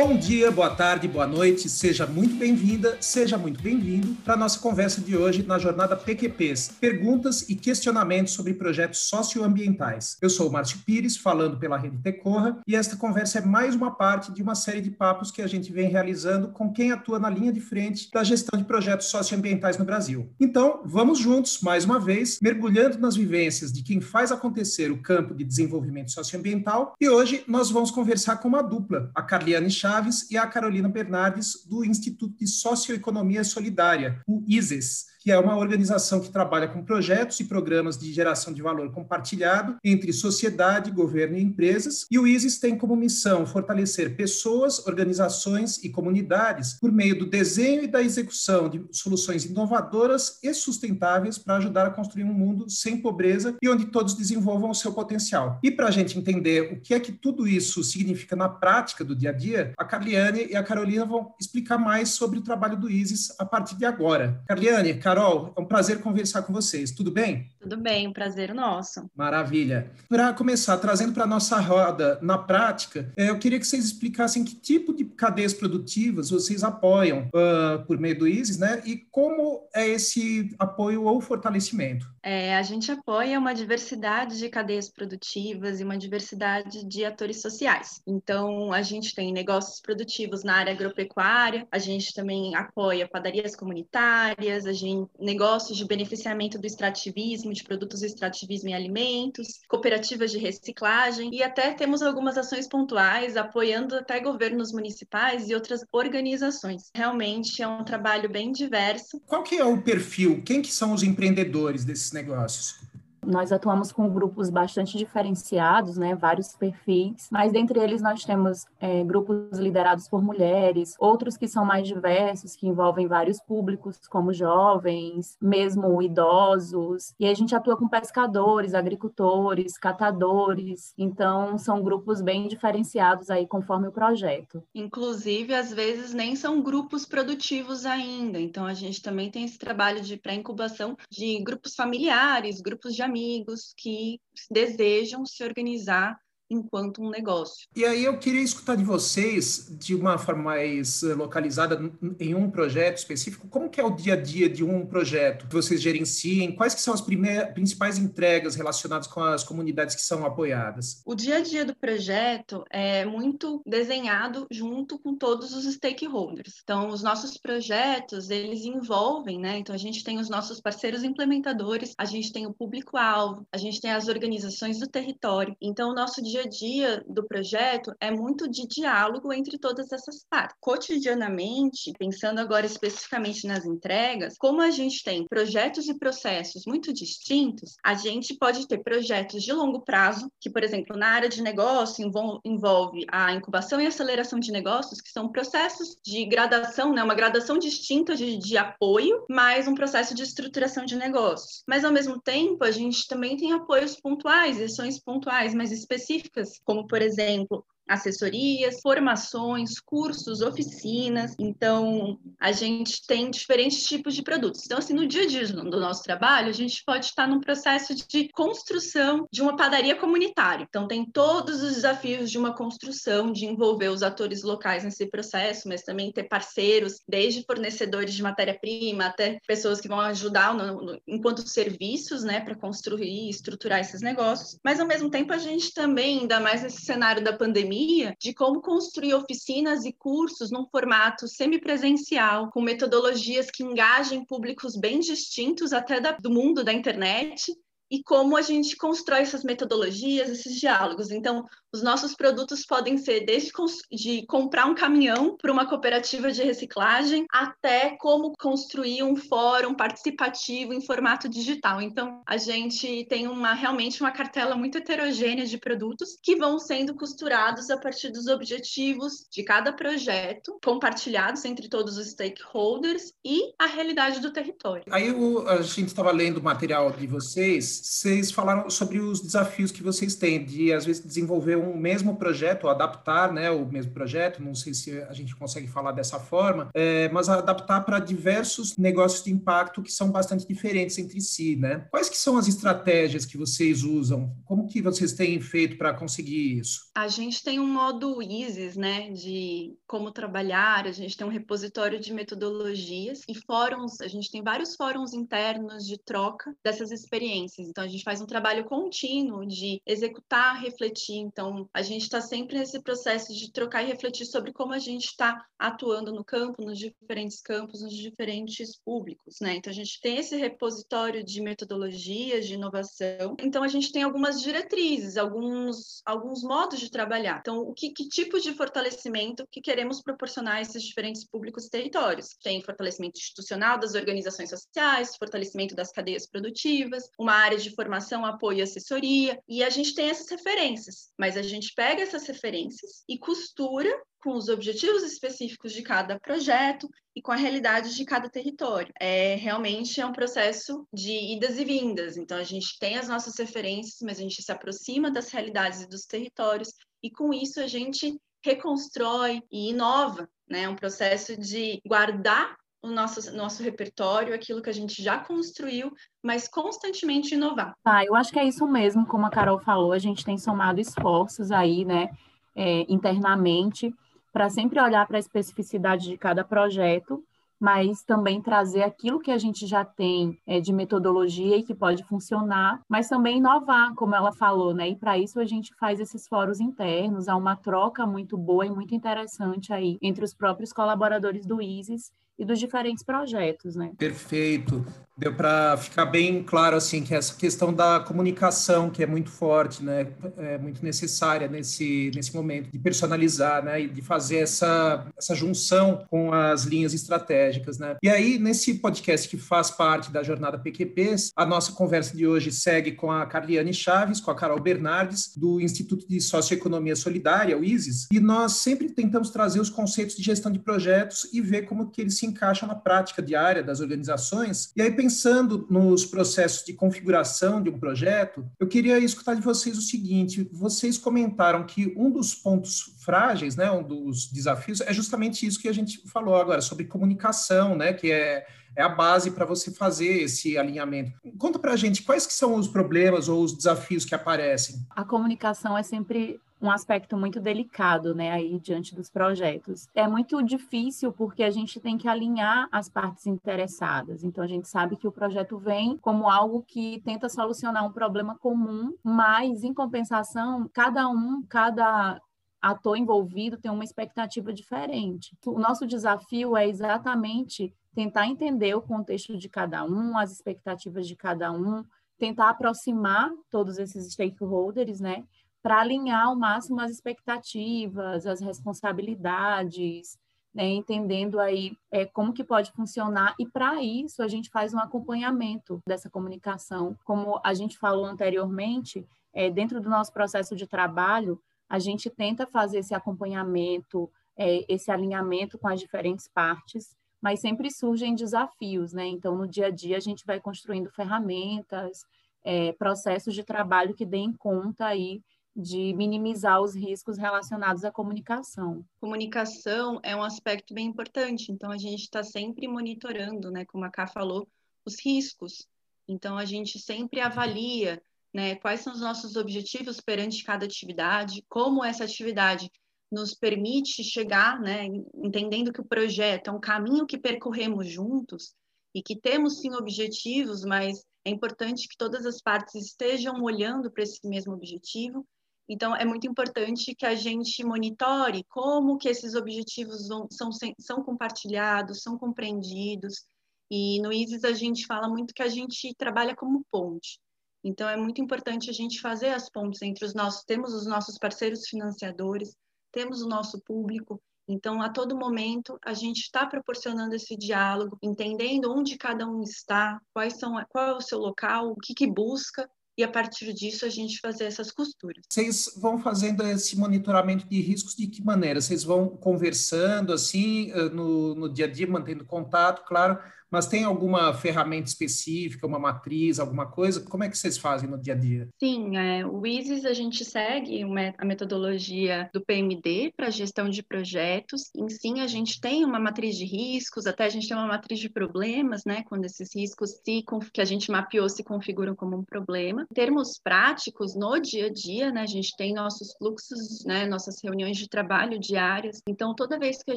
Bom dia, boa tarde, boa noite, seja muito bem-vinda, seja muito bem-vindo para a nossa conversa de hoje na jornada PQPs, perguntas e questionamentos sobre projetos socioambientais. Eu sou o Márcio Pires, falando pela Rede Tecorra, e esta conversa é mais uma parte de uma série de papos que a gente vem realizando com quem atua na linha de frente da gestão de projetos socioambientais no Brasil. Então, vamos juntos, mais uma vez, mergulhando nas vivências de quem faz acontecer o campo de desenvolvimento socioambiental, e hoje nós vamos conversar com uma dupla, a Carliane Chaves e a Carolina Bernardes, do Instituto de Socioeconomia Solidária, o ISES que é uma organização que trabalha com projetos e programas de geração de valor compartilhado entre sociedade, governo e empresas. E o ISIS tem como missão fortalecer pessoas, organizações e comunidades por meio do desenho e da execução de soluções inovadoras e sustentáveis para ajudar a construir um mundo sem pobreza e onde todos desenvolvam o seu potencial. E para a gente entender o que é que tudo isso significa na prática do dia a dia, a Carliane e a Carolina vão explicar mais sobre o trabalho do ISIS a partir de agora. Carliane, Carol, é um prazer conversar com vocês. Tudo bem? Tudo bem, um prazer nosso. Maravilha. Para começar, trazendo para a nossa roda na prática, é, eu queria que vocês explicassem que tipo de cadeias produtivas vocês apoiam uh, por meio do ISIS, né? E como é esse apoio ou fortalecimento? É, a gente apoia uma diversidade de cadeias produtivas e uma diversidade de atores sociais. Então, a gente tem negócios produtivos na área agropecuária, a gente também apoia padarias comunitárias, a gente negócios de beneficiamento do extrativismo, de produtos de extrativismo em alimentos, cooperativas de reciclagem e até temos algumas ações pontuais apoiando até governos municipais e outras organizações. Realmente é um trabalho bem diverso. Qual que é o perfil? Quem que são os empreendedores desses negócios? Nós atuamos com grupos bastante diferenciados, né, vários perfis, mas dentre eles nós temos é, grupos liderados por mulheres, outros que são mais diversos, que envolvem vários públicos, como jovens, mesmo idosos, e a gente atua com pescadores, agricultores, catadores, então são grupos bem diferenciados aí conforme o projeto. Inclusive, às vezes nem são grupos produtivos ainda, então a gente também tem esse trabalho de pré-incubação de grupos familiares, grupos de amigos, amigos que desejam se organizar enquanto um negócio. E aí eu queria escutar de vocês, de uma forma mais eh, localizada em um projeto específico, como que é o dia a dia de um projeto que vocês gerenciem? Quais que são as principais entregas relacionadas com as comunidades que são apoiadas? O dia a dia do projeto é muito desenhado junto com todos os stakeholders. Então, os nossos projetos, eles envolvem, né? Então, a gente tem os nossos parceiros implementadores, a gente tem o público-alvo, a gente tem as organizações do território. Então, o nosso dia dia a dia do projeto é muito de diálogo entre todas essas partes. Cotidianamente, pensando agora especificamente nas entregas, como a gente tem projetos e processos muito distintos, a gente pode ter projetos de longo prazo, que, por exemplo, na área de negócio envolve a incubação e aceleração de negócios, que são processos de gradação, né, uma gradação distinta de, de apoio, mais um processo de estruturação de negócios. Mas, ao mesmo tempo, a gente também tem apoios pontuais, ações pontuais mais específicas específicas, como, por exemplo, assessorias, formações, cursos, oficinas. Então, a gente tem diferentes tipos de produtos. Então, assim, no dia a dia do nosso trabalho, a gente pode estar num processo de construção de uma padaria comunitária. Então, tem todos os desafios de uma construção, de envolver os atores locais nesse processo, mas também ter parceiros, desde fornecedores de matéria-prima até pessoas que vão ajudar no, no, enquanto serviços, né, para construir e estruturar esses negócios. Mas, ao mesmo tempo, a gente também, ainda mais nesse cenário da pandemia, de como construir oficinas e cursos num formato semipresencial, com metodologias que engajem públicos bem distintos até da, do mundo da internet, e como a gente constrói essas metodologias, esses diálogos. Então, os nossos produtos podem ser desde de comprar um caminhão para uma cooperativa de reciclagem até como construir um fórum participativo em formato digital. Então, a gente tem uma realmente uma cartela muito heterogênea de produtos que vão sendo costurados a partir dos objetivos de cada projeto, compartilhados entre todos os stakeholders e a realidade do território. Aí a gente estava lendo o material de vocês, vocês falaram sobre os desafios que vocês têm de às vezes desenvolver um mesmo projeto, ou adaptar né, o mesmo projeto, não sei se a gente consegue falar dessa forma, é, mas adaptar para diversos negócios de impacto que são bastante diferentes entre si, né? Quais que são as estratégias que vocês usam? Como que vocês têm feito para conseguir isso? A gente tem um modo ISIS, né, de como trabalhar, a gente tem um repositório de metodologias e fóruns, a gente tem vários fóruns internos de troca dessas experiências. Então, a gente faz um trabalho contínuo de executar, refletir. Então, a gente está sempre nesse processo de trocar e refletir sobre como a gente está atuando no campo, nos diferentes campos, nos diferentes públicos, né? Então a gente tem esse repositório de metodologias de inovação. Então a gente tem algumas diretrizes, alguns alguns modos de trabalhar. Então o que, que tipo de fortalecimento que queremos proporcionar a esses diferentes públicos e territórios? Tem fortalecimento institucional das organizações sociais, fortalecimento das cadeias produtivas, uma área de formação, apoio e assessoria, e a gente tem essas referências, mas a gente pega essas referências e costura com os objetivos específicos de cada projeto e com a realidade de cada território. É realmente é um processo de idas e vindas. Então a gente tem as nossas referências, mas a gente se aproxima das realidades e dos territórios e com isso a gente reconstrói e inova, né? Um processo de guardar o nosso, nosso repertório, aquilo que a gente já construiu, mas constantemente inovar. Ah, eu acho que é isso mesmo, como a Carol falou, a gente tem somado esforços aí, né, é, internamente, para sempre olhar para a especificidade de cada projeto, mas também trazer aquilo que a gente já tem é, de metodologia e que pode funcionar, mas também inovar, como ela falou, né? E para isso a gente faz esses fóruns internos, há uma troca muito boa e muito interessante aí entre os próprios colaboradores do ISIS e dos diferentes projetos, né? Perfeito. Deu para ficar bem claro assim que essa questão da comunicação que é muito forte, né, é muito necessária nesse nesse momento de personalizar, né, e de fazer essa essa junção com as linhas estratégicas, né. E aí nesse podcast que faz parte da jornada PQPs, a nossa conversa de hoje segue com a Carliane Chaves, com a Carol Bernardes do Instituto de Socioeconomia Solidária, o ISIS, e nós sempre tentamos trazer os conceitos de gestão de projetos e ver como que eles se encaixam na prática diária das organizações. E aí pensando nos processos de configuração de um projeto, eu queria escutar de vocês o seguinte: vocês comentaram que um dos pontos frágeis, né, um dos desafios, é justamente isso que a gente falou agora, sobre comunicação, né, que é, é a base para você fazer esse alinhamento. Conta para a gente quais que são os problemas ou os desafios que aparecem. A comunicação é sempre um aspecto muito delicado, né, aí diante dos projetos. É muito difícil porque a gente tem que alinhar as partes interessadas. Então a gente sabe que o projeto vem como algo que tenta solucionar um problema comum, mas em compensação, cada um, cada ator envolvido tem uma expectativa diferente. O nosso desafio é exatamente tentar entender o contexto de cada um, as expectativas de cada um, tentar aproximar todos esses stakeholders, né, para alinhar ao máximo as expectativas, as responsabilidades, né, entendendo aí é, como que pode funcionar e para isso a gente faz um acompanhamento dessa comunicação, como a gente falou anteriormente, é, dentro do nosso processo de trabalho a gente tenta fazer esse acompanhamento, é, esse alinhamento com as diferentes partes, mas sempre surgem desafios, né? Então no dia a dia a gente vai construindo ferramentas, é, processos de trabalho que deem conta aí de minimizar os riscos relacionados à comunicação. Comunicação é um aspecto bem importante, então a gente está sempre monitorando, né, como a Ká falou, os riscos. Então a gente sempre avalia, né, quais são os nossos objetivos perante cada atividade, como essa atividade nos permite chegar, né, entendendo que o projeto é um caminho que percorremos juntos e que temos sim objetivos, mas é importante que todas as partes estejam olhando para esse mesmo objetivo então, é muito importante que a gente monitore como que esses objetivos vão, são, são compartilhados, são compreendidos. E no ISIS a gente fala muito que a gente trabalha como ponte. Então, é muito importante a gente fazer as pontes entre os nossos, temos os nossos parceiros financiadores, temos o nosso público, então, a todo momento, a gente está proporcionando esse diálogo, entendendo onde cada um está, quais são, qual é o seu local, o que, que busca, e a partir disso a gente fazer essas costuras. Vocês vão fazendo esse monitoramento de riscos de que maneira? Vocês vão conversando assim eh, no, no dia a dia, mantendo contato, claro, mas tem alguma ferramenta específica, uma matriz, alguma coisa? Como é que vocês fazem no dia a dia? Sim, é, o ISIS a gente segue a metodologia do PMD para gestão de projetos. Em sim, a gente tem uma matriz de riscos, até a gente tem uma matriz de problemas, né? Quando esses riscos se, que a gente mapeou se configuram como um problema. Em termos práticos, no dia a dia, né? A gente tem nossos fluxos, né? Nossas reuniões de trabalho diárias. Então, toda vez que a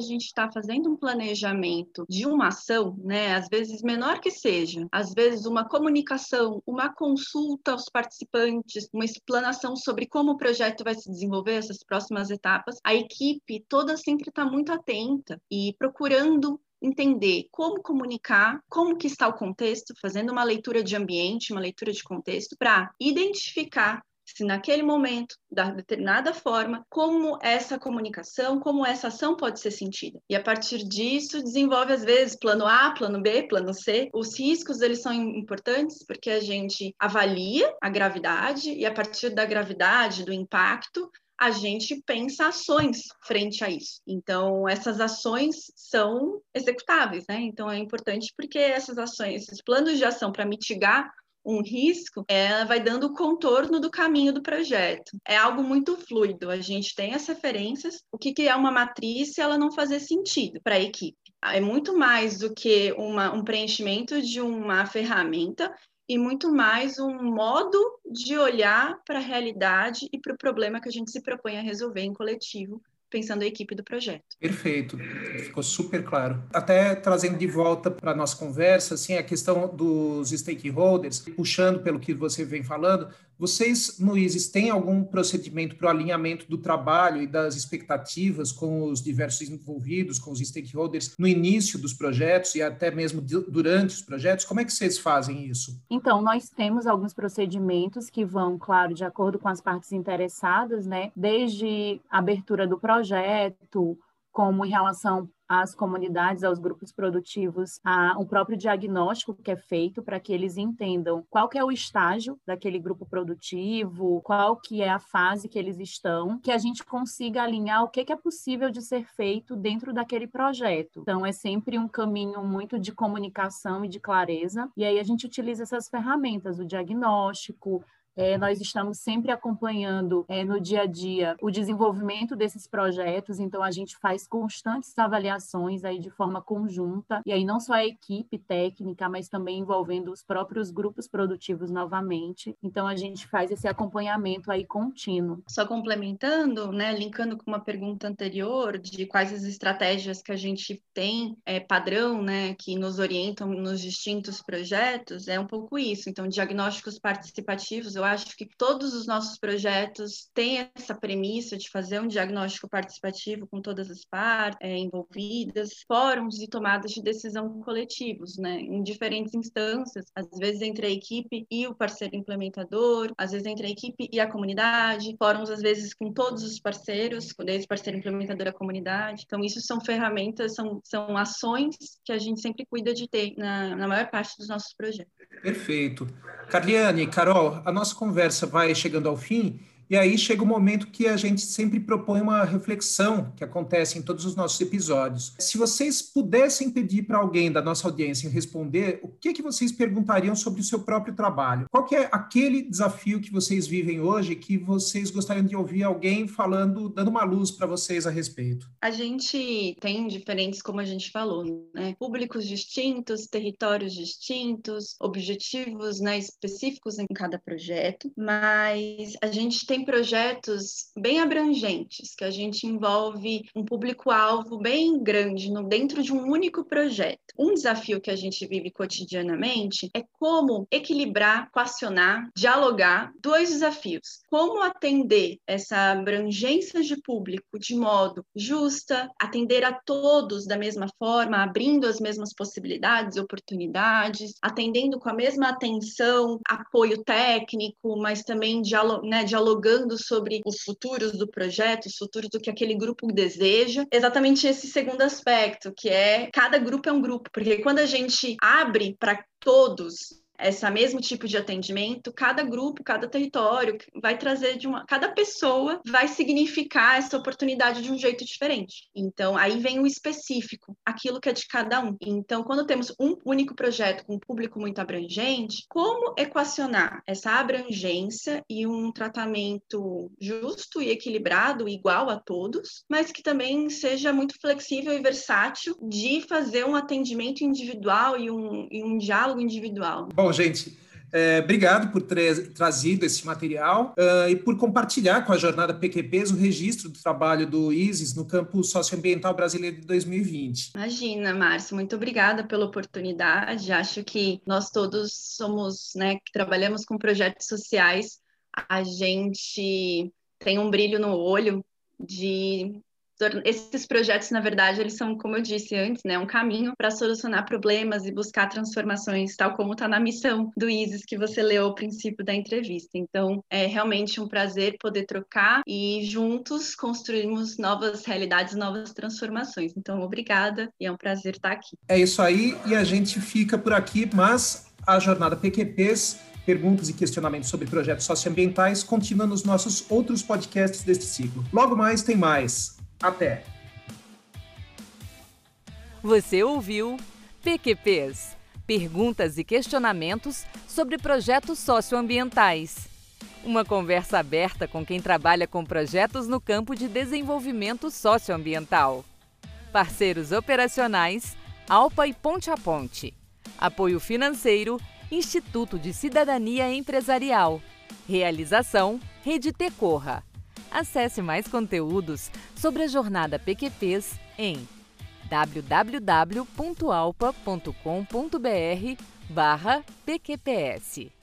gente está fazendo um planejamento de uma ação, né? Às vezes menor que seja, às vezes uma comunicação, uma consulta aos participantes, uma explanação sobre como o projeto vai se desenvolver, essas próximas etapas, a equipe toda sempre está muito atenta e procurando entender como comunicar, como que está o contexto, fazendo uma leitura de ambiente, uma leitura de contexto, para identificar se naquele momento, da determinada forma, como essa comunicação, como essa ação pode ser sentida. E a partir disso, desenvolve às vezes plano A, plano B, plano C. Os riscos, eles são importantes porque a gente avalia a gravidade e a partir da gravidade, do impacto, a gente pensa ações frente a isso. Então, essas ações são executáveis, né? Então, é importante porque essas ações, esses planos de ação para mitigar um risco, ela vai dando o contorno do caminho do projeto. É algo muito fluido. A gente tem as referências, o que, é uma matriz se ela não fazer sentido para a equipe. É muito mais do que uma, um preenchimento de uma ferramenta e muito mais um modo de olhar para a realidade e para o problema que a gente se propõe a resolver em coletivo pensando a equipe do projeto. Perfeito, ficou super claro. Até trazendo de volta para a nossa conversa, assim, a questão dos stakeholders, puxando pelo que você vem falando, vocês ISIS têm algum procedimento para o alinhamento do trabalho e das expectativas com os diversos envolvidos, com os stakeholders no início dos projetos e até mesmo durante os projetos? Como é que vocês fazem isso? Então, nós temos alguns procedimentos que vão, claro, de acordo com as partes interessadas, né? Desde a abertura do projeto, como em relação às comunidades, aos grupos produtivos, a, o próprio diagnóstico que é feito para que eles entendam qual que é o estágio daquele grupo produtivo, qual que é a fase que eles estão, que a gente consiga alinhar o que, que é possível de ser feito dentro daquele projeto. Então, é sempre um caminho muito de comunicação e de clareza, e aí a gente utiliza essas ferramentas, o diagnóstico, é, nós estamos sempre acompanhando é, no dia a dia o desenvolvimento desses projetos, então a gente faz constantes avaliações aí de forma conjunta, e aí não só a equipe técnica, mas também envolvendo os próprios grupos produtivos novamente. Então a gente faz esse acompanhamento aí contínuo. Só complementando, né, linkando com uma pergunta anterior de quais as estratégias que a gente tem é, padrão, né, que nos orientam nos distintos projetos, é um pouco isso. Então, diagnósticos participativos, eu acho que todos os nossos projetos têm essa premissa de fazer um diagnóstico participativo com todas as partes é, envolvidas, fóruns de tomadas de decisão coletivos, né, em diferentes instâncias, às vezes entre a equipe e o parceiro implementador, às vezes entre a equipe e a comunidade, fóruns às vezes com todos os parceiros, desde o parceiro implementador à comunidade. Então, isso são ferramentas, são, são ações que a gente sempre cuida de ter na, na maior parte dos nossos projetos. Perfeito. Carliane, Carol, a nossa conversa vai chegando ao fim e aí chega o momento que a gente sempre propõe uma reflexão que acontece em todos os nossos episódios. Se vocês pudessem pedir para alguém da nossa audiência responder, o que, que vocês perguntariam sobre o seu próprio trabalho? Qual é aquele desafio que vocês vivem hoje que vocês gostariam de ouvir alguém falando, dando uma luz para vocês a respeito? A gente tem diferentes, como a gente falou, né? públicos distintos, territórios distintos, objetivos né, específicos em cada projeto, mas a gente tem projetos bem abrangentes, que a gente envolve um público-alvo bem grande no, dentro de um único projeto. Um desafio que a gente vive cotidianamente é como equilibrar, equacionar, dialogar dois desafios. Como atender essa abrangência de público de modo justa, atender a todos da mesma forma, abrindo as mesmas possibilidades, oportunidades, atendendo com a mesma atenção, apoio técnico, mas também dialog né, dialogando sobre os futuros do projeto, os futuros do que aquele grupo deseja. Exatamente esse segundo aspecto, que é cada grupo é um grupo, porque quando a gente abre para todos esse mesmo tipo de atendimento, cada grupo, cada território vai trazer de uma, cada pessoa vai significar essa oportunidade de um jeito diferente. Então, aí vem o específico, aquilo que é de cada um. Então, quando temos um único projeto com um público muito abrangente, como equacionar essa abrangência e um tratamento justo e equilibrado, igual a todos, mas que também seja muito flexível e versátil de fazer um atendimento individual e um, e um diálogo individual. Bom, gente, é, obrigado por ter trazido esse material uh, e por compartilhar com a jornada PQPs o registro do trabalho do ISIS no campo socioambiental brasileiro de 2020. Imagina, Márcio, muito obrigada pela oportunidade. Acho que nós todos somos, né, que trabalhamos com projetos sociais, a gente tem um brilho no olho de esses projetos, na verdade, eles são, como eu disse antes, né, um caminho para solucionar problemas e buscar transformações, tal como está na missão do ISIS que você leu ao princípio da entrevista. Então, é realmente um prazer poder trocar e juntos construirmos novas realidades, novas transformações. Então, obrigada e é um prazer estar aqui. É isso aí e a gente fica por aqui, mas a jornada PQPs perguntas e questionamentos sobre projetos socioambientais continua nos nossos outros podcasts deste ciclo. Logo mais tem mais. Até! Você ouviu PQPs Perguntas e questionamentos sobre projetos socioambientais. Uma conversa aberta com quem trabalha com projetos no campo de desenvolvimento socioambiental. Parceiros operacionais: Alpa e Ponte a Ponte. Apoio financeiro: Instituto de Cidadania Empresarial. Realização: Rede Tecorra. Acesse mais conteúdos sobre a jornada PQPs em www.alpa.com.br/pqps.